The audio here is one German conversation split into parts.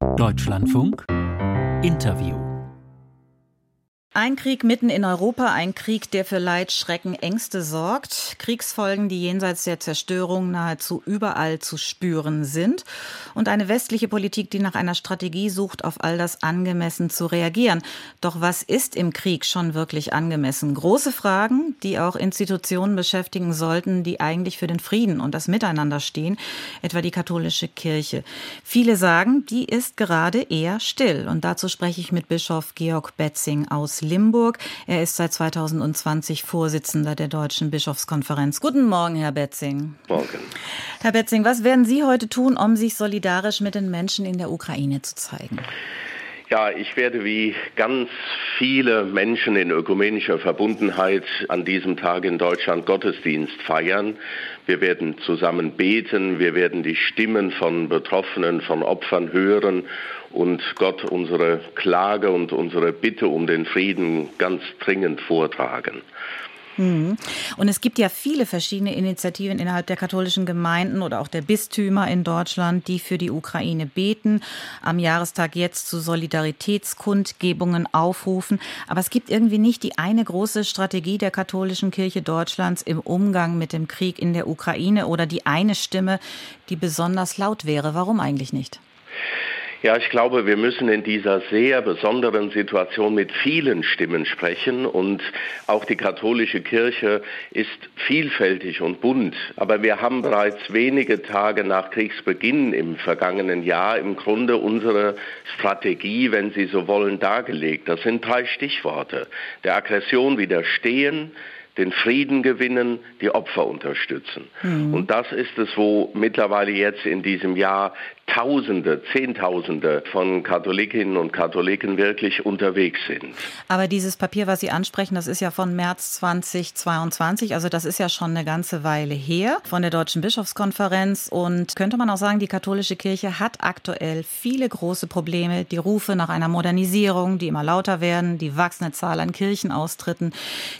Deutschlandfunk. Interview ein Krieg mitten in Europa, ein Krieg, der für Leid, Schrecken, Ängste sorgt. Kriegsfolgen, die jenseits der Zerstörung nahezu überall zu spüren sind. Und eine westliche Politik, die nach einer Strategie sucht, auf all das angemessen zu reagieren. Doch was ist im Krieg schon wirklich angemessen? Große Fragen, die auch Institutionen beschäftigen sollten, die eigentlich für den Frieden und das Miteinander stehen, etwa die katholische Kirche. Viele sagen, die ist gerade eher still. Und dazu spreche ich mit Bischof Georg Betzing aus Limburg. Er ist seit 2020 Vorsitzender der Deutschen Bischofskonferenz. Guten Morgen, Herr Betzing. Morgen. Herr Betzing, was werden Sie heute tun, um sich solidarisch mit den Menschen in der Ukraine zu zeigen? Ja, ich werde wie ganz viele Menschen in ökumenischer Verbundenheit an diesem Tag in Deutschland Gottesdienst feiern. Wir werden zusammen beten, wir werden die Stimmen von Betroffenen, von Opfern hören und Gott unsere Klage und unsere Bitte um den Frieden ganz dringend vortragen. Mhm. Und es gibt ja viele verschiedene Initiativen innerhalb der katholischen Gemeinden oder auch der Bistümer in Deutschland, die für die Ukraine beten, am Jahrestag jetzt zu Solidaritätskundgebungen aufrufen. Aber es gibt irgendwie nicht die eine große Strategie der katholischen Kirche Deutschlands im Umgang mit dem Krieg in der Ukraine oder die eine Stimme, die besonders laut wäre. Warum eigentlich nicht? Ja, ich glaube, wir müssen in dieser sehr besonderen Situation mit vielen Stimmen sprechen und auch die katholische Kirche ist vielfältig und bunt. Aber wir haben bereits wenige Tage nach Kriegsbeginn im vergangenen Jahr im Grunde unsere Strategie, wenn Sie so wollen, dargelegt. Das sind drei Stichworte. Der Aggression widerstehen, den Frieden gewinnen, die Opfer unterstützen. Mhm. Und das ist es, wo mittlerweile jetzt in diesem Jahr Tausende, Zehntausende von Katholikinnen und Katholiken wirklich unterwegs sind. Aber dieses Papier, was Sie ansprechen, das ist ja von März 2022, also das ist ja schon eine ganze Weile her von der Deutschen Bischofskonferenz. Und könnte man auch sagen, die katholische Kirche hat aktuell viele große Probleme. Die Rufe nach einer Modernisierung, die immer lauter werden, die wachsende Zahl an Kirchenaustritten,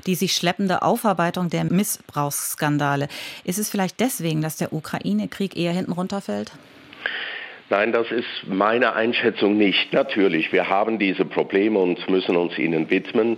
die sich schleppende Aufarbeitung der Missbrauchsskandale. Ist es vielleicht deswegen, dass der Ukraine-Krieg eher hinten runterfällt? Nein, das ist meine Einschätzung nicht. Natürlich, wir haben diese Probleme und müssen uns ihnen widmen.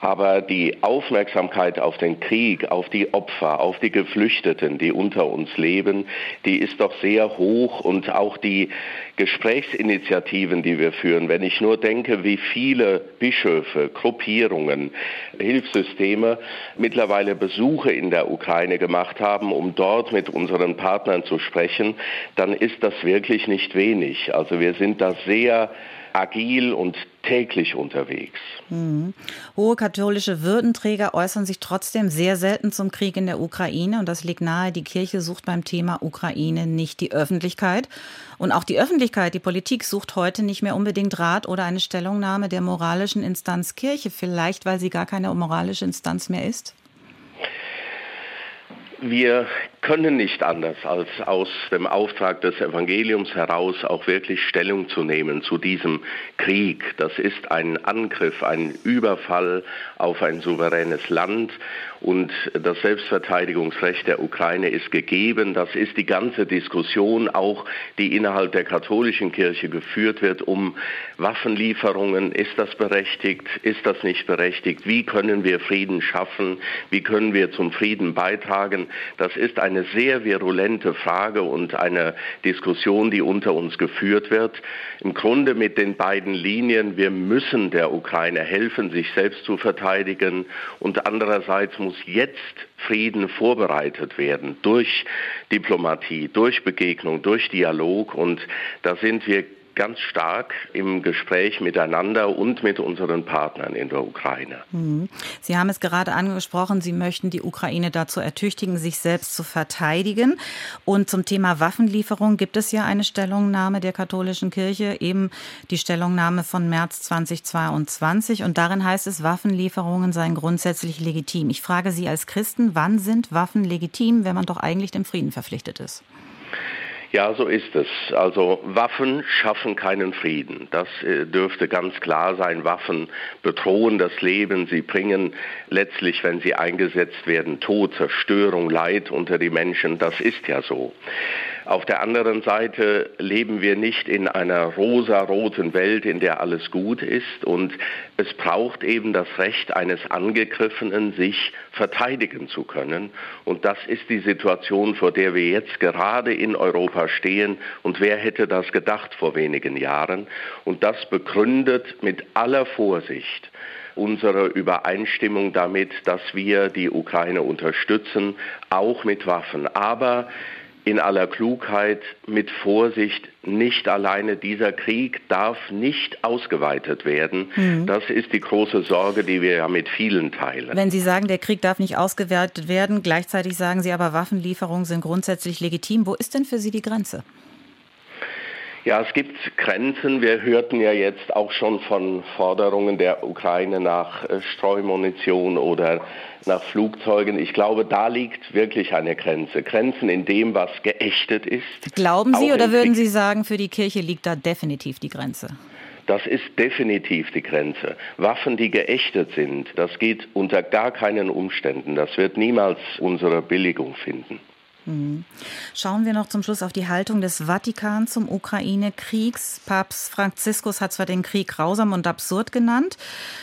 Aber die Aufmerksamkeit auf den Krieg, auf die Opfer, auf die Geflüchteten, die unter uns leben, die ist doch sehr hoch und auch die Gesprächsinitiativen, die wir führen. Wenn ich nur denke, wie viele Bischöfe, Gruppierungen, Hilfssysteme mittlerweile Besuche in der Ukraine gemacht haben, um dort mit unseren Partnern zu sprechen, dann ist das wirklich nicht wenig. Also wir sind da sehr agil und täglich unterwegs. Mhm. Hohe katholische Würdenträger äußern sich trotzdem sehr selten zum Krieg in der Ukraine und das liegt nahe, die Kirche sucht beim Thema Ukraine nicht die Öffentlichkeit und auch die Öffentlichkeit, die Politik sucht heute nicht mehr unbedingt Rat oder eine Stellungnahme der moralischen Instanz Kirche, vielleicht weil sie gar keine moralische Instanz mehr ist? Wir können nicht anders, als aus dem Auftrag des Evangeliums heraus auch wirklich Stellung zu nehmen zu diesem Krieg. Das ist ein Angriff, ein Überfall auf ein souveränes Land und das Selbstverteidigungsrecht der Ukraine ist gegeben. Das ist die ganze Diskussion auch, die innerhalb der katholischen Kirche geführt wird, um Waffenlieferungen. Ist das berechtigt? Ist das nicht berechtigt? Wie können wir Frieden schaffen? Wie können wir zum Frieden beitragen? Das ist eine sehr virulente Frage und eine Diskussion, die unter uns geführt wird. Im Grunde mit den beiden Linien, wir müssen der Ukraine helfen, sich selbst zu verteidigen und andererseits muss jetzt Frieden vorbereitet werden durch Diplomatie, durch Begegnung, durch Dialog und da sind wir ganz stark im Gespräch miteinander und mit unseren Partnern in der Ukraine. Mhm. Sie haben es gerade angesprochen, Sie möchten die Ukraine dazu ertüchtigen, sich selbst zu verteidigen. Und zum Thema Waffenlieferung gibt es ja eine Stellungnahme der katholischen Kirche, eben die Stellungnahme von März 2022. Und darin heißt es, Waffenlieferungen seien grundsätzlich legitim. Ich frage Sie als Christen, wann sind Waffen legitim, wenn man doch eigentlich dem Frieden verpflichtet ist? Ja, so ist es. Also Waffen schaffen keinen Frieden. Das äh, dürfte ganz klar sein. Waffen bedrohen das Leben. Sie bringen letztlich, wenn sie eingesetzt werden, Tod, Zerstörung, Leid unter die Menschen. Das ist ja so. Auf der anderen Seite leben wir nicht in einer rosaroten Welt, in der alles gut ist und es braucht eben das Recht eines Angegriffenen, sich verteidigen zu können. Und das ist die Situation, vor der wir jetzt gerade in Europa stehen. Und wer hätte das gedacht vor wenigen Jahren? Und das begründet mit aller Vorsicht unsere Übereinstimmung damit, dass wir die Ukraine unterstützen, auch mit Waffen. Aber in aller Klugheit, mit Vorsicht, nicht alleine dieser Krieg darf nicht ausgeweitet werden. Mhm. Das ist die große Sorge, die wir ja mit vielen teilen. Wenn Sie sagen, der Krieg darf nicht ausgeweitet werden, gleichzeitig sagen Sie aber, Waffenlieferungen sind grundsätzlich legitim. Wo ist denn für Sie die Grenze? Ja, es gibt Grenzen. Wir hörten ja jetzt auch schon von Forderungen der Ukraine nach äh, Streumunition oder nach Flugzeugen. Ich glaube, da liegt wirklich eine Grenze. Grenzen in dem, was geächtet ist. Glauben Sie oder würden Sie sagen, für die Kirche liegt da definitiv die Grenze? Das ist definitiv die Grenze. Waffen, die geächtet sind, das geht unter gar keinen Umständen. Das wird niemals unsere Billigung finden. Mhm. Schauen wir noch zum Schluss auf die Haltung des Vatikan zum Ukraine-Kriegs. Papst Franziskus hat zwar den Krieg grausam und absurd genannt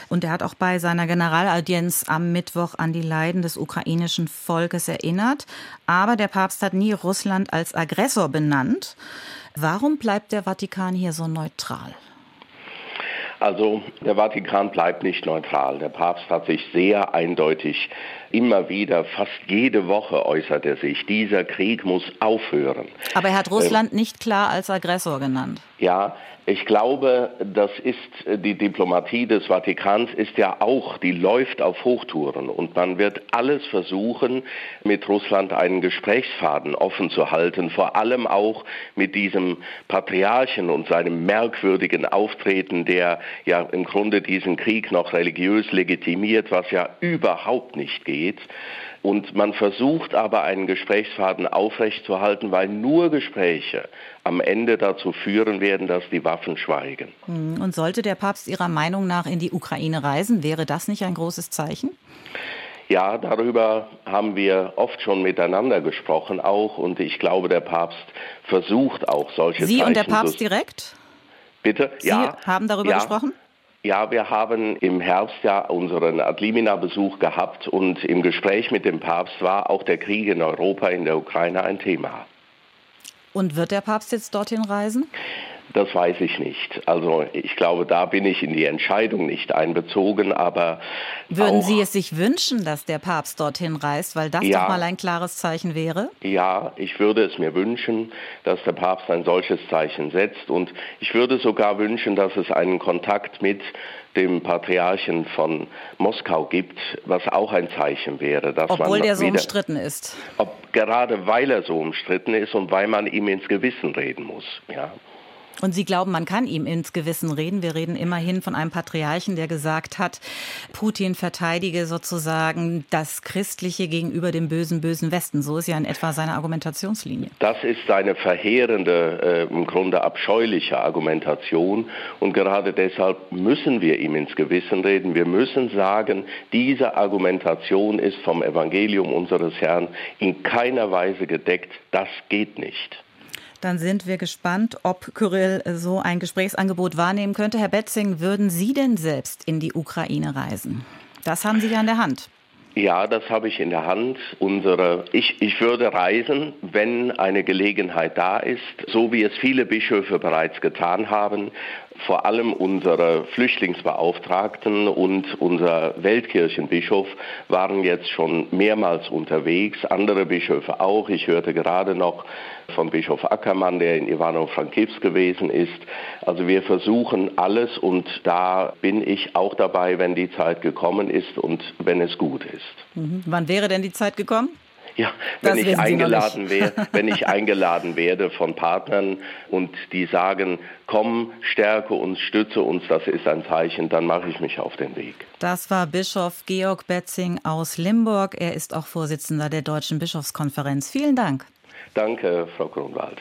und er hat auch bei seiner Generalaudienz am Mittwoch an die Leiden des ukrainischen Volkes erinnert, aber der Papst hat nie Russland als Aggressor benannt. Warum bleibt der Vatikan hier so neutral? Also der Vatikan bleibt nicht neutral. Der Papst hat sich sehr eindeutig immer wieder, fast jede Woche äußert er sich, dieser Krieg muss aufhören. Aber er hat Russland äh, nicht klar als Aggressor genannt. Ja, ich glaube, das ist äh, die Diplomatie des Vatikans ist ja auch, die läuft auf Hochtouren und man wird alles versuchen, mit Russland einen Gesprächsfaden offen zu halten, vor allem auch mit diesem Patriarchen und seinem merkwürdigen Auftreten, der ja im Grunde diesen Krieg noch religiös legitimiert, was ja überhaupt nicht geht. Und man versucht aber einen Gesprächsfaden aufrechtzuerhalten, weil nur Gespräche am Ende dazu führen werden, dass die Waffen schweigen. Hm, und sollte der Papst Ihrer Meinung nach in die Ukraine reisen, wäre das nicht ein großes Zeichen? Ja, darüber haben wir oft schon miteinander gesprochen auch und ich glaube, der Papst versucht auch solche Sie Zeichen. Sie und der Papst direkt? Bitte? Sie ja. haben darüber ja. gesprochen? Ja, wir haben im Herbst ja unseren Adlimina-Besuch gehabt und im Gespräch mit dem Papst war auch der Krieg in Europa, in der Ukraine ein Thema. Und wird der Papst jetzt dorthin reisen? Das weiß ich nicht. Also ich glaube, da bin ich in die Entscheidung nicht einbezogen, aber. Würden Sie es sich wünschen, dass der Papst dorthin reist, weil das ja, doch mal ein klares Zeichen wäre? Ja, ich würde es mir wünschen, dass der Papst ein solches Zeichen setzt. Und ich würde sogar wünschen, dass es einen Kontakt mit dem Patriarchen von Moskau gibt, was auch ein Zeichen wäre. Dass Obwohl man der so wieder, umstritten ist. Ob, gerade weil er so umstritten ist und weil man ihm ins Gewissen reden muss. Ja. Und Sie glauben, man kann ihm ins Gewissen reden. Wir reden immerhin von einem Patriarchen, der gesagt hat, Putin verteidige sozusagen das Christliche gegenüber dem bösen, bösen Westen. So ist ja in etwa seine Argumentationslinie. Das ist seine verheerende, äh, im Grunde abscheuliche Argumentation. Und gerade deshalb müssen wir ihm ins Gewissen reden. Wir müssen sagen, diese Argumentation ist vom Evangelium unseres Herrn in keiner Weise gedeckt. Das geht nicht. Dann sind wir gespannt, ob Kyrill so ein Gesprächsangebot wahrnehmen könnte. Herr Betzing, würden Sie denn selbst in die Ukraine reisen? Das haben Sie ja in der Hand. Ja, das habe ich in der Hand. Unsere, ich, ich würde reisen, wenn eine Gelegenheit da ist, so wie es viele Bischöfe bereits getan haben vor allem unsere Flüchtlingsbeauftragten und unser Weltkirchenbischof waren jetzt schon mehrmals unterwegs, andere Bischöfe auch. Ich hörte gerade noch von Bischof Ackermann, der in Ivano-Frankivsk gewesen ist. Also wir versuchen alles und da bin ich auch dabei, wenn die Zeit gekommen ist und wenn es gut ist. Mhm. Wann wäre denn die Zeit gekommen? Ja, wenn ich eingeladen wäre, wenn ich eingeladen werde von Partnern und die sagen, komm, stärke uns, stütze uns, das ist ein Zeichen, dann mache ich mich auf den Weg. Das war Bischof Georg Betzing aus Limburg. Er ist auch Vorsitzender der Deutschen Bischofskonferenz. Vielen Dank. Danke, Frau Kronwald.